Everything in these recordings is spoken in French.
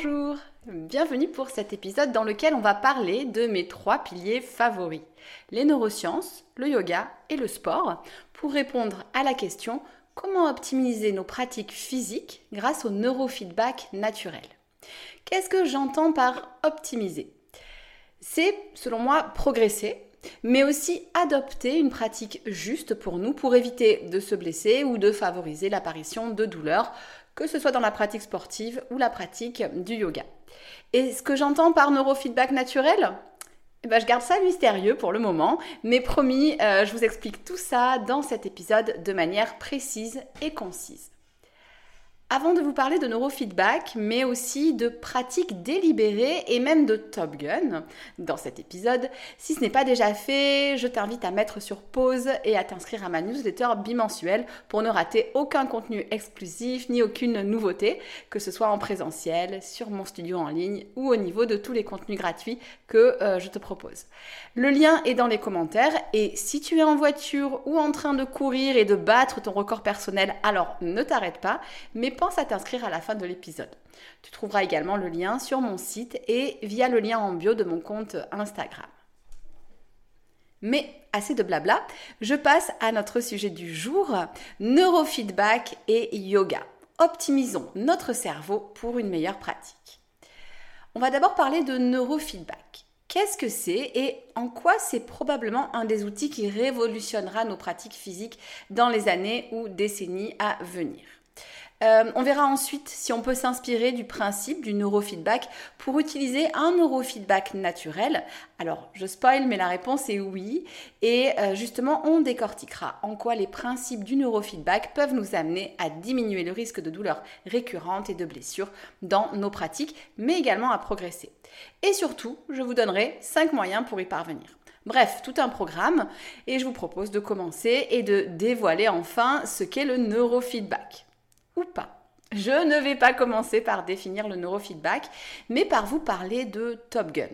Bonjour, bienvenue pour cet épisode dans lequel on va parler de mes trois piliers favoris, les neurosciences, le yoga et le sport, pour répondre à la question comment optimiser nos pratiques physiques grâce au neurofeedback naturel? Qu'est-ce que j'entends par optimiser? C'est, selon moi, progresser, mais aussi adopter une pratique juste pour nous pour éviter de se blesser ou de favoriser l'apparition de douleurs que ce soit dans la pratique sportive ou la pratique du yoga. Et ce que j'entends par neurofeedback naturel, eh ben, je garde ça mystérieux pour le moment, mais promis, euh, je vous explique tout ça dans cet épisode de manière précise et concise. Avant de vous parler de neurofeedback, mais aussi de pratiques délibérées et même de Top Gun dans cet épisode, si ce n'est pas déjà fait, je t'invite à mettre sur pause et à t'inscrire à ma newsletter bimensuelle pour ne rater aucun contenu exclusif ni aucune nouveauté, que ce soit en présentiel, sur mon studio en ligne ou au niveau de tous les contenus gratuits que euh, je te propose. Le lien est dans les commentaires et si tu es en voiture ou en train de courir et de battre ton record personnel, alors ne t'arrête pas, mais pense à t'inscrire à la fin de l'épisode. Tu trouveras également le lien sur mon site et via le lien en bio de mon compte Instagram. Mais assez de blabla, je passe à notre sujet du jour, neurofeedback et yoga. Optimisons notre cerveau pour une meilleure pratique. On va d'abord parler de neurofeedback. Qu'est-ce que c'est et en quoi c'est probablement un des outils qui révolutionnera nos pratiques physiques dans les années ou décennies à venir? Euh, on verra ensuite si on peut s'inspirer du principe du neurofeedback pour utiliser un neurofeedback naturel. Alors, je spoil, mais la réponse est oui. Et euh, justement, on décortiquera en quoi les principes du neurofeedback peuvent nous amener à diminuer le risque de douleurs récurrentes et de blessures dans nos pratiques, mais également à progresser. Et surtout, je vous donnerai 5 moyens pour y parvenir. Bref, tout un programme et je vous propose de commencer et de dévoiler enfin ce qu'est le neurofeedback pas. Je ne vais pas commencer par définir le neurofeedback, mais par vous parler de Top Gun.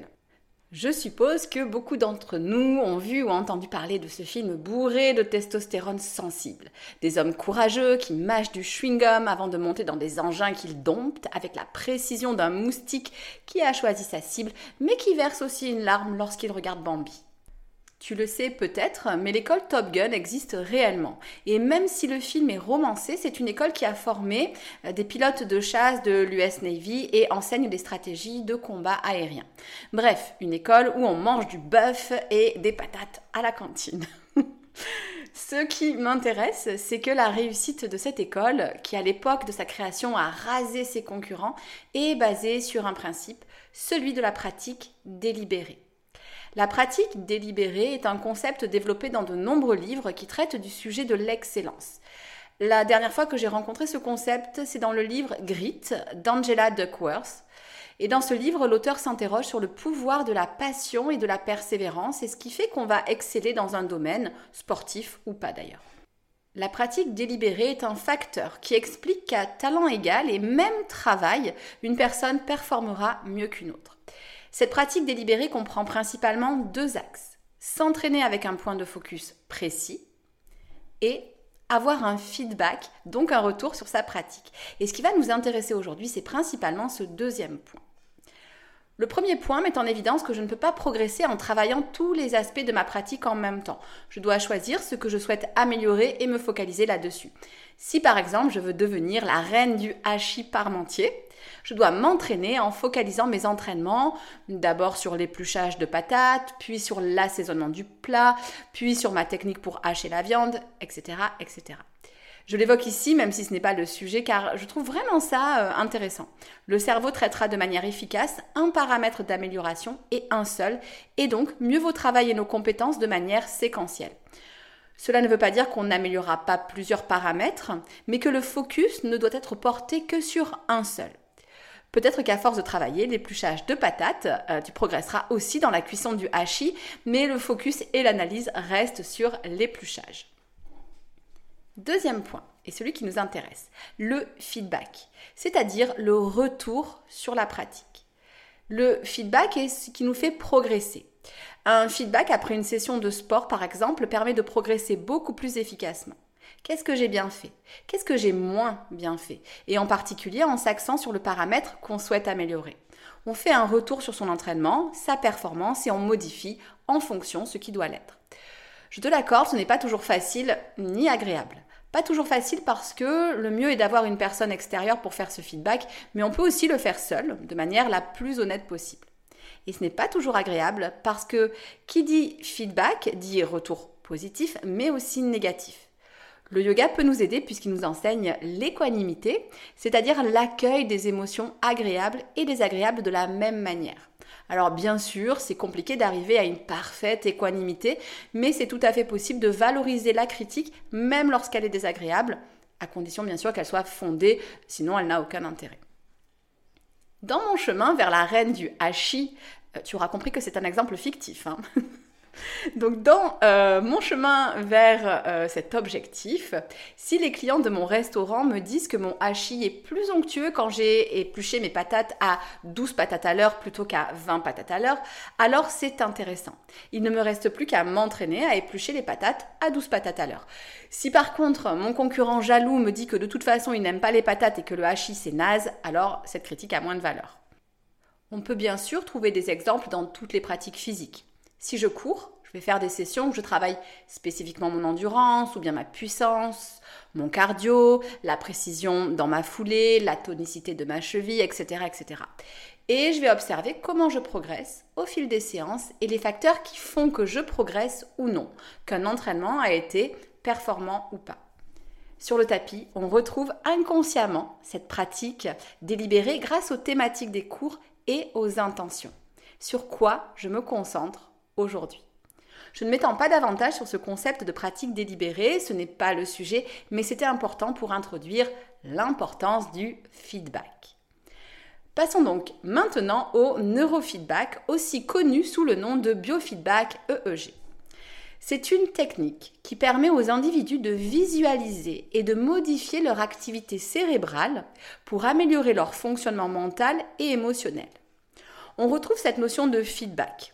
Je suppose que beaucoup d'entre nous ont vu ou entendu parler de ce film bourré de testostérone sensible. Des hommes courageux qui mâchent du chewing-gum avant de monter dans des engins qu'ils domptent avec la précision d'un moustique qui a choisi sa cible, mais qui verse aussi une larme lorsqu'il regarde Bambi. Tu le sais peut-être, mais l'école Top Gun existe réellement. Et même si le film est romancé, c'est une école qui a formé euh, des pilotes de chasse de l'US Navy et enseigne des stratégies de combat aérien. Bref, une école où on mange du bœuf et des patates à la cantine. Ce qui m'intéresse, c'est que la réussite de cette école, qui à l'époque de sa création a rasé ses concurrents, est basée sur un principe, celui de la pratique délibérée. La pratique délibérée est un concept développé dans de nombreux livres qui traitent du sujet de l'excellence. La dernière fois que j'ai rencontré ce concept, c'est dans le livre Grit d'Angela Duckworth. Et dans ce livre, l'auteur s'interroge sur le pouvoir de la passion et de la persévérance et ce qui fait qu'on va exceller dans un domaine, sportif ou pas d'ailleurs. La pratique délibérée est un facteur qui explique qu'à talent égal et même travail, une personne performera mieux qu'une autre. Cette pratique délibérée comprend principalement deux axes. S'entraîner avec un point de focus précis et avoir un feedback, donc un retour sur sa pratique. Et ce qui va nous intéresser aujourd'hui, c'est principalement ce deuxième point. Le premier point met en évidence que je ne peux pas progresser en travaillant tous les aspects de ma pratique en même temps. Je dois choisir ce que je souhaite améliorer et me focaliser là-dessus. Si par exemple je veux devenir la reine du hachis parmentier, je dois m'entraîner en focalisant mes entraînements d'abord sur l'épluchage de patates, puis sur l'assaisonnement du plat, puis sur ma technique pour hacher la viande, etc. etc. Je l'évoque ici, même si ce n'est pas le sujet, car je trouve vraiment ça euh, intéressant. Le cerveau traitera de manière efficace un paramètre d'amélioration et un seul, et donc mieux vaut travailler nos compétences de manière séquentielle. Cela ne veut pas dire qu'on n'améliorera pas plusieurs paramètres, mais que le focus ne doit être porté que sur un seul. Peut-être qu'à force de travailler l'épluchage de patates, euh, tu progresseras aussi dans la cuisson du hachis, mais le focus et l'analyse restent sur l'épluchage. Deuxième point, et celui qui nous intéresse, le feedback, c'est-à-dire le retour sur la pratique. Le feedback est ce qui nous fait progresser. Un feedback après une session de sport, par exemple, permet de progresser beaucoup plus efficacement. Qu'est-ce que j'ai bien fait? Qu'est-ce que j'ai moins bien fait? Et en particulier en s'axant sur le paramètre qu'on souhaite améliorer. On fait un retour sur son entraînement, sa performance et on modifie en fonction ce qui doit l'être. Je te l'accorde, ce n'est pas toujours facile ni agréable. Pas toujours facile parce que le mieux est d'avoir une personne extérieure pour faire ce feedback, mais on peut aussi le faire seul, de manière la plus honnête possible. Et ce n'est pas toujours agréable parce que qui dit feedback dit retour positif, mais aussi négatif. Le yoga peut nous aider puisqu'il nous enseigne l'équanimité, c'est-à-dire l'accueil des émotions agréables et désagréables de la même manière. Alors bien sûr, c'est compliqué d'arriver à une parfaite équanimité, mais c'est tout à fait possible de valoriser la critique même lorsqu'elle est désagréable, à condition bien sûr qu'elle soit fondée, sinon elle n'a aucun intérêt. Dans mon chemin vers la reine du hachis, euh, tu auras compris que c'est un exemple fictif. Hein Donc dans euh, mon chemin vers euh, cet objectif, si les clients de mon restaurant me disent que mon hachis est plus onctueux quand j'ai épluché mes patates à 12 patates à l'heure plutôt qu'à 20 patates à l'heure, alors c'est intéressant. Il ne me reste plus qu'à m'entraîner à éplucher les patates à 12 patates à l'heure. Si par contre mon concurrent jaloux me dit que de toute façon il n'aime pas les patates et que le hachis c'est naze, alors cette critique a moins de valeur. On peut bien sûr trouver des exemples dans toutes les pratiques physiques. Si je cours, je vais faire des sessions où je travaille spécifiquement mon endurance ou bien ma puissance, mon cardio, la précision dans ma foulée, la tonicité de ma cheville, etc., etc. Et je vais observer comment je progresse au fil des séances et les facteurs qui font que je progresse ou non, qu'un entraînement a été performant ou pas. Sur le tapis, on retrouve inconsciemment cette pratique délibérée grâce aux thématiques des cours et aux intentions. Sur quoi je me concentre aujourd'hui. Je ne m'étends pas davantage sur ce concept de pratique délibérée, ce n'est pas le sujet, mais c'était important pour introduire l'importance du feedback. Passons donc maintenant au neurofeedback, aussi connu sous le nom de biofeedback EEG. C'est une technique qui permet aux individus de visualiser et de modifier leur activité cérébrale pour améliorer leur fonctionnement mental et émotionnel. On retrouve cette notion de feedback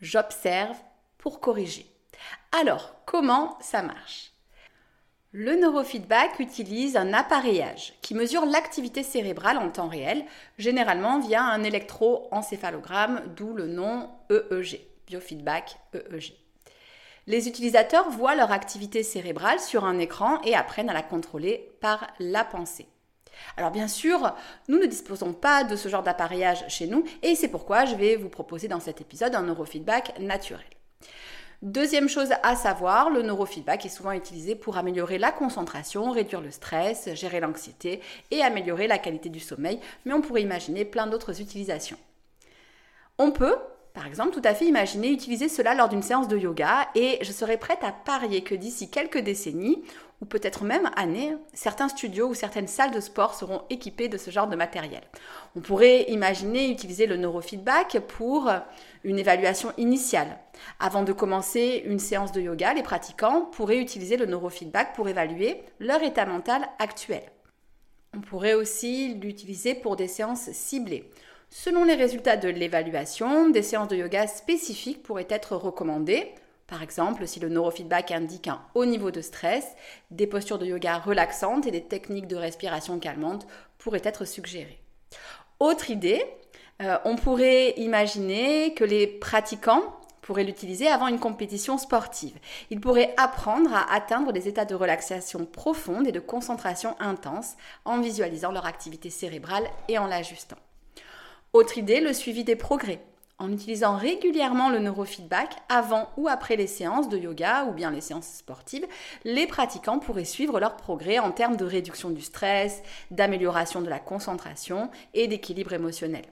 j'observe pour corriger. Alors, comment ça marche? Le neurofeedback utilise un appareillage qui mesure l'activité cérébrale en temps réel, généralement via un électroencéphalogramme, d'où le nom EEG, biofeedback EEG. Les utilisateurs voient leur activité cérébrale sur un écran et apprennent à la contrôler par la pensée. Alors bien sûr, nous ne disposons pas de ce genre d'appareillage chez nous et c'est pourquoi je vais vous proposer dans cet épisode un neurofeedback naturel. Deuxième chose à savoir, le neurofeedback est souvent utilisé pour améliorer la concentration, réduire le stress, gérer l'anxiété et améliorer la qualité du sommeil, mais on pourrait imaginer plein d'autres utilisations. On peut, par exemple, tout à fait imaginer utiliser cela lors d'une séance de yoga et je serais prête à parier que d'ici quelques décennies, ou peut-être même années, certains studios ou certaines salles de sport seront équipés de ce genre de matériel. On pourrait imaginer utiliser le neurofeedback pour une évaluation initiale. Avant de commencer une séance de yoga, les pratiquants pourraient utiliser le neurofeedback pour évaluer leur état mental actuel. On pourrait aussi l'utiliser pour des séances ciblées. Selon les résultats de l'évaluation, des séances de yoga spécifiques pourraient être recommandées par exemple, si le neurofeedback indique un haut niveau de stress, des postures de yoga relaxantes et des techniques de respiration calmante pourraient être suggérées. Autre idée, Euh, on pourrait imaginer que les pratiquants pourraient l'utiliser avant une compétition sportive. Ils pourraient apprendre à atteindre des états de relaxation profonde et de concentration intense en visualisant leur activité cérébrale et en l'ajustant. Autre idée, le suivi des progrès. En utilisant régulièrement le neurofeedback avant ou après les séances de yoga ou bien les séances sportives, les pratiquants pourraient suivre leurs progrès en termes de réduction du stress, d'amélioration de la concentration et d'équilibre émotionnel.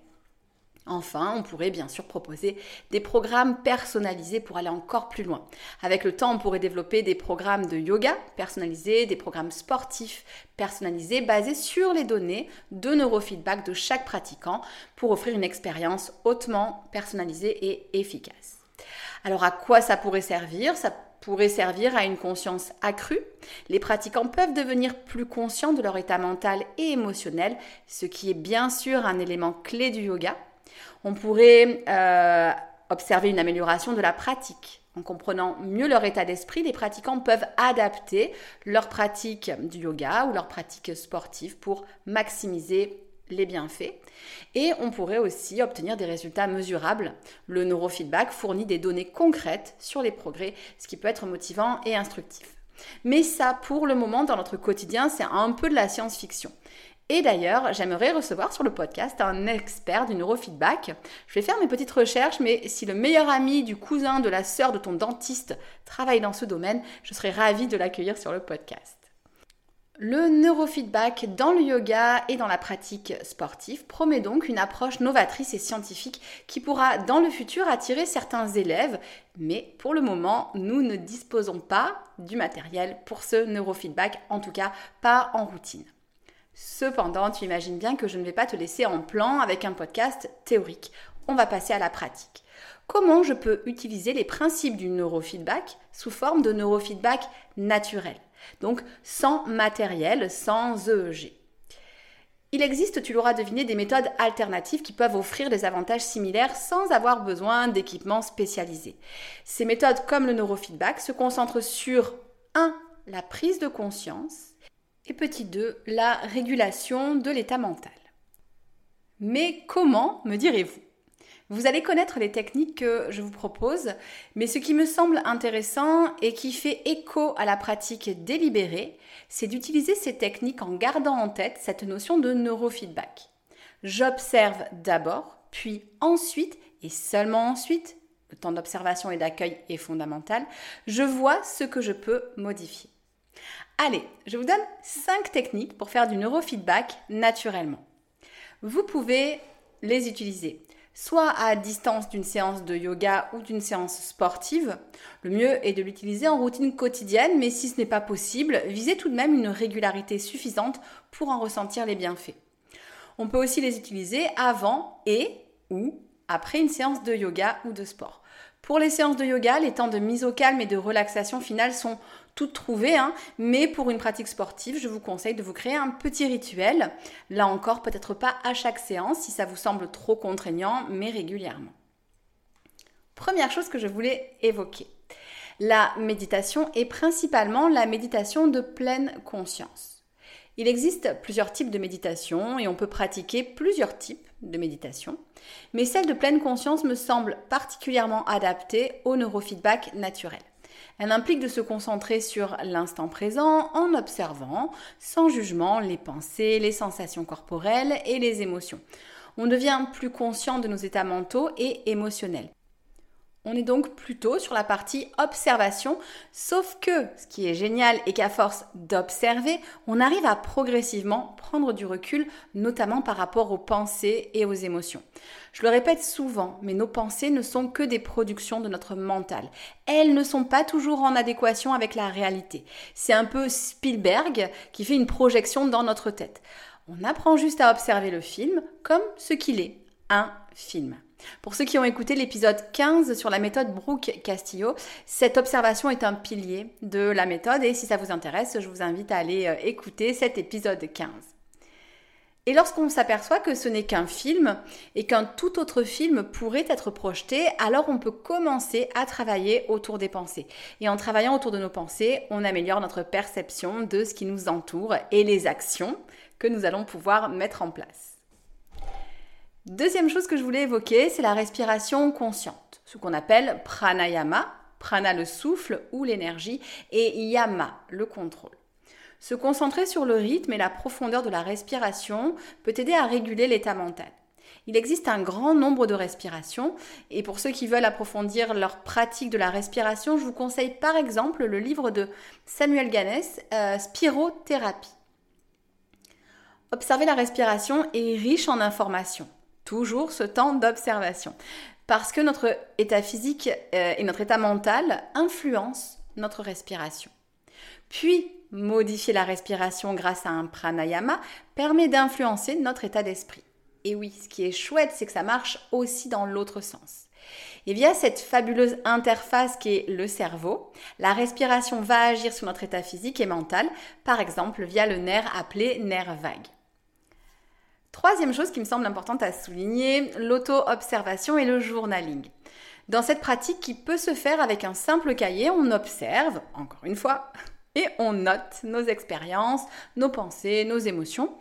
Enfin, on pourrait bien sûr proposer des programmes personnalisés pour aller encore plus loin. Avec le temps, on pourrait développer des programmes de yoga personnalisés, des programmes sportifs personnalisés basés sur les données de neurofeedback de chaque pratiquant pour offrir une expérience hautement personnalisée et efficace. Alors à quoi ça pourrait servir? Ça pourrait servir à une conscience accrue. Les pratiquants peuvent devenir plus conscients de leur état mental et émotionnel, ce qui est bien sûr un élément clé du yoga on pourrait euh, observer une amélioration de la pratique. En comprenant mieux leur état d'esprit, les pratiquants peuvent adapter leur pratique du yoga ou leur pratique sportive pour maximiser les bienfaits. Et on pourrait aussi obtenir des résultats mesurables. Le neurofeedback fournit des données concrètes sur les progrès, ce qui peut être motivant et instructif. Mais ça, pour le moment, dans notre quotidien, c'est un peu de la science-fiction. Et d'ailleurs, j'aimerais recevoir sur le podcast un expert du neurofeedback. Je vais faire mes petites recherches, mais si le meilleur ami du cousin, de la sœur de ton dentiste travaille dans ce domaine, je serais ravie de l'accueillir sur le podcast. Le neurofeedback dans le yoga et dans la pratique sportive promet donc une approche novatrice et scientifique qui pourra dans le futur attirer certains élèves, mais pour le moment, nous ne disposons pas du matériel pour ce neurofeedback, en tout cas pas en routine. Cependant, tu imagines bien que je ne vais pas te laisser en plan avec un podcast théorique. On va passer à la pratique. Comment je peux utiliser les principes du neurofeedback sous forme de neurofeedback naturel? Donc sans matériel, sans EEG. Il existe, tu l'auras deviné, des méthodes alternatives qui peuvent offrir des avantages similaires sans avoir besoin d'équipements spécialisés. Ces méthodes, comme le neurofeedback, se concentrent sur 1. La prise de conscience et petit 2, la régulation de l'état mental. Mais comment, me direz-vous? Vous allez connaître les techniques que je vous propose, mais ce qui me semble intéressant et qui fait écho à la pratique délibérée, c'est d'utiliser ces techniques en gardant en tête cette notion de neurofeedback. J'observe d'abord, puis ensuite, et seulement ensuite, le temps d'observation et d'accueil est fondamental, je vois ce que je peux modifier. Allez, je vous donne 5 techniques pour faire du neurofeedback naturellement. Vous pouvez les utiliser soit à distance d'une séance de yoga ou d'une séance sportive. Le mieux est de l'utiliser en routine quotidienne, mais si ce n'est pas possible, visez tout de même une régularité suffisante pour en ressentir les bienfaits. On peut aussi les utiliser avant et ou après une séance de yoga ou de sport. Pour les séances de yoga, les temps de mise au calme et de relaxation finale sont toutes trouvées, hein. mais pour une pratique sportive, je vous conseille de vous créer un petit rituel. Là encore, peut-être pas à chaque séance si ça vous semble trop contraignant, mais régulièrement. Première chose que je voulais évoquer. La méditation est principalement la méditation de pleine conscience. Il existe plusieurs types de méditation et on peut pratiquer plusieurs types de méditation, mais celle de pleine conscience me semble particulièrement adaptée au neurofeedback naturel. Elle implique de se concentrer sur l'instant présent en observant, sans jugement, les pensées, les sensations corporelles et les émotions. On devient plus conscient de nos états mentaux et émotionnels. On est donc plutôt sur la partie observation, sauf que ce qui est génial est qu'à force d'observer, on arrive à progressivement prendre du recul, notamment par rapport aux pensées et aux émotions. Je le répète souvent, mais nos pensées ne sont que des productions de notre mental. Elles ne sont pas toujours en adéquation avec la réalité. C'est un peu Spielberg qui fait une projection dans notre tête. On apprend juste à observer le film comme ce qu'il est, un film. Pour ceux qui ont écouté l'épisode 15 sur la méthode Brooke Castillo, cette observation est un pilier de la méthode et si ça vous intéresse, je vous invite à aller euh, écouter cet épisode 15. Et lorsqu'on s'aperçoit que ce n'est qu'un film et qu'un tout autre film pourrait être projeté, alors on peut commencer à travailler autour des pensées. Et en travaillant autour de nos pensées, on améliore notre perception de ce qui nous entoure et les actions que nous allons pouvoir mettre en place. Deuxième chose que je voulais évoquer, c'est la respiration consciente, ce qu'on appelle pranayama, prana le souffle ou l'énergie, et yama le contrôle. Se concentrer sur le rythme et la profondeur de la respiration peut aider à réguler l'état mental. Il existe un grand nombre de respirations et pour ceux qui veulent approfondir leur pratique de la respiration, je vous conseille par exemple le livre de Samuel Ganès, euh, Spirothérapie. Observer la respiration est riche en informations. Toujours ce temps d'observation. Parce que notre état physique euh, et notre état mental influencent notre respiration. Puis, modifier la respiration grâce à un pranayama permet d'influencer notre état d'esprit. Et oui, ce qui est chouette, c'est que ça marche aussi dans l'autre sens. Et via cette fabuleuse interface qui est le cerveau, la respiration va agir sur notre état physique et mental, par exemple via le nerf appelé nerf vague. Troisième chose qui me semble importante à souligner, l'auto-observation et le journaling. Dans cette pratique qui peut se faire avec un simple cahier, on observe, encore une fois, et on note nos expériences, nos pensées, nos émotions.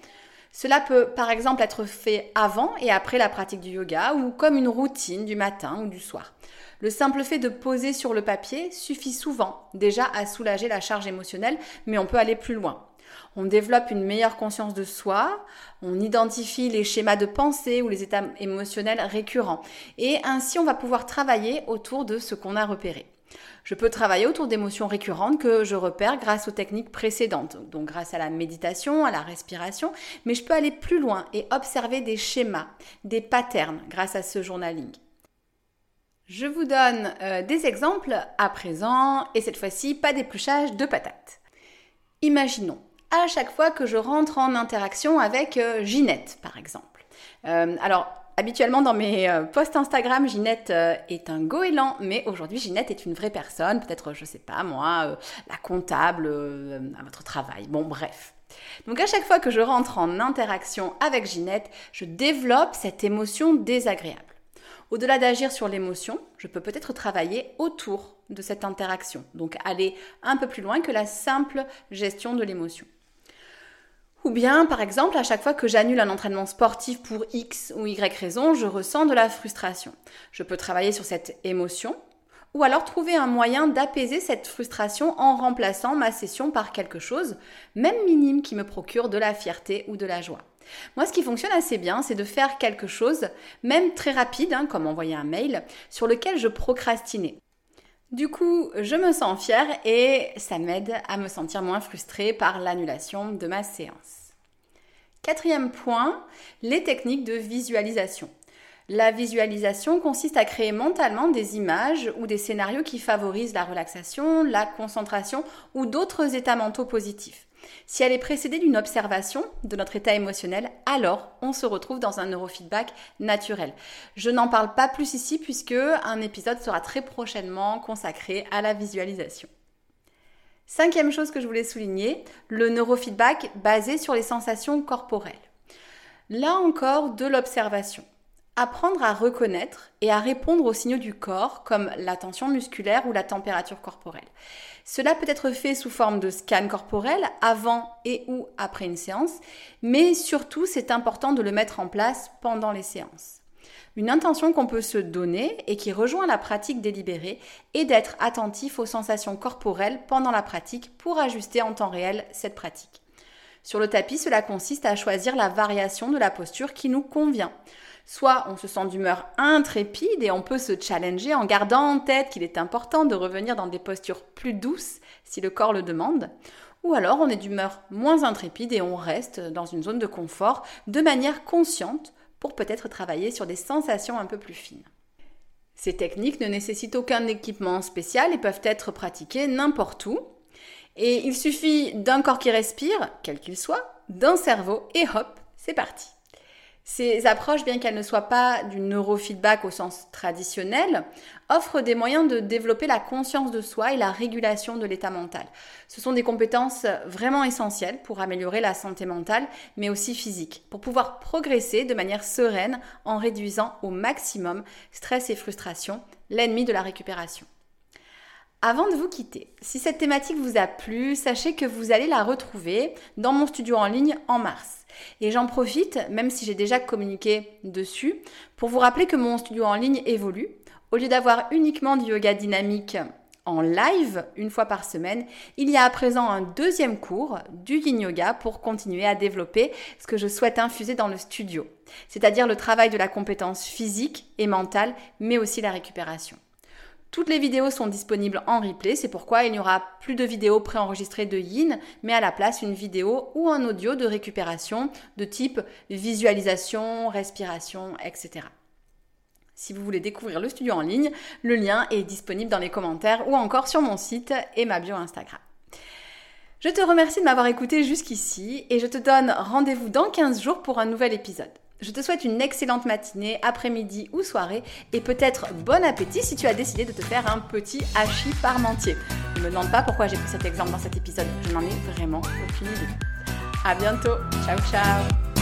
Cela peut par exemple être fait avant et après la pratique du yoga ou comme une routine du matin ou du soir. Le simple fait de poser sur le papier suffit souvent déjà à soulager la charge émotionnelle, mais on peut aller plus loin. On développe une meilleure conscience de soi, on identifie les schémas de pensée ou les états émotionnels récurrents, et ainsi on va pouvoir travailler autour de ce qu'on a repéré. Je peux travailler autour d'émotions récurrentes que je repère grâce aux techniques précédentes, donc grâce à la méditation, à la respiration, mais je peux aller plus loin et observer des schémas, des patterns grâce à ce journaling. Je vous donne euh, des exemples à présent et cette fois-ci pas d'épluchage de patates. Imaginons à chaque fois que je rentre en interaction avec euh, Ginette par exemple. Euh, alors Habituellement dans mes euh, posts Instagram, Ginette est un goéland, mais aujourd'hui Ginette est une vraie personne, peut-être, je sais pas moi, la comptable à votre travail. Bon, bref. Donc à chaque fois que je rentre en interaction avec Ginette, je développe cette émotion désagréable. Au-delà d'agir sur l'émotion, je peux peut-être travailler autour de cette interaction, donc aller un peu plus loin que la simple gestion de l'émotion. Ou bien, par exemple, à chaque fois que j'annule un entraînement sportif pour X ou Y raison, je ressens de la frustration. Je peux travailler sur cette émotion ou alors trouver un moyen d'apaiser cette frustration en remplaçant ma session par quelque chose, même minime, qui me procure de la fierté ou de la joie. Moi, ce qui fonctionne assez bien, c'est de faire quelque chose, même très rapide, hein, comme envoyer un mail, sur lequel je procrastinais. Du coup, je me sens fière et ça m'aide à me sentir moins frustrée par l'annulation de ma séance. Quatrième point, les techniques de visualisation. La visualisation consiste à créer mentalement des images ou des scénarios qui favorisent la relaxation, la concentration ou d'autres états mentaux positifs. Si elle est précédée d'une observation de notre état émotionnel, alors on se retrouve dans un neurofeedback naturel. Je n'en parle pas plus ici puisque un épisode sera très prochainement consacré à la visualisation. Cinquième chose que je voulais souligner, le neurofeedback basé sur les sensations corporelles. Là encore, de l'observation. Apprendre à reconnaître et à répondre aux signaux du corps comme la tension musculaire ou la température corporelle. Cela peut être fait sous forme de scan corporel avant et ou après une séance, mais surtout c'est important de le mettre en place pendant les séances. Une intention qu'on peut se donner et qui rejoint la pratique délibérée est d'être attentif aux sensations corporelles pendant la pratique pour ajuster en temps réel cette pratique. Sur le tapis, cela consiste à choisir la variation de la posture qui nous convient. Soit on se sent d'humeur intrépide et on peut se challenger en gardant en tête qu'il est important de revenir dans des postures plus douces si le corps le demande. Ou alors on est d'humeur moins intrépide et on reste dans une zone de confort de manière consciente pour peut-être travailler sur des sensations un peu plus fines. Ces techniques ne nécessitent aucun équipement spécial et peuvent être pratiquées n'importe où. Et il suffit d'un corps qui respire, quel qu'il soit, d'un cerveau et hop, c'est parti. Ces approches, bien qu'elles ne soient pas du neurofeedback au sens traditionnel, offrent des moyens de développer la conscience de soi et la régulation de l'état mental. Ce sont des compétences vraiment essentielles pour améliorer la santé mentale, mais aussi physique, pour pouvoir progresser de manière sereine en réduisant au maximum stress et frustration, l'ennemi de la récupération. Avant de vous quitter, si cette thématique vous a plu, sachez que vous allez la retrouver dans mon studio en ligne en mars. Et j'en profite, même si j'ai déjà communiqué dessus, pour vous rappeler que mon studio en ligne évolue. Au lieu d'avoir uniquement du yoga dynamique en live une fois par semaine, il y a à présent un deuxième cours du yin yoga pour continuer à développer ce que je souhaite infuser dans le studio, c'est-à-dire le travail de la compétence physique et mentale, mais aussi la récupération. Toutes les vidéos sont disponibles en replay, c'est pourquoi il n'y aura plus de vidéos préenregistrées de Yin, mais à la place une vidéo ou un audio de récupération de type visualisation, respiration, etc. Si vous voulez découvrir le studio en ligne, le lien est disponible dans les commentaires ou encore sur mon site et ma bio Instagram. Je te remercie de m'avoir écouté jusqu'ici et je te donne rendez-vous dans 15 jours pour un nouvel épisode. Je te souhaite une excellente matinée, après-midi ou soirée et peut-être bon appétit si tu as décidé de te faire un petit hachis parmentier. Ne me demande pas pourquoi j'ai pris cet exemple dans cet épisode, je n'en ai vraiment aucune idée. À bientôt, ciao ciao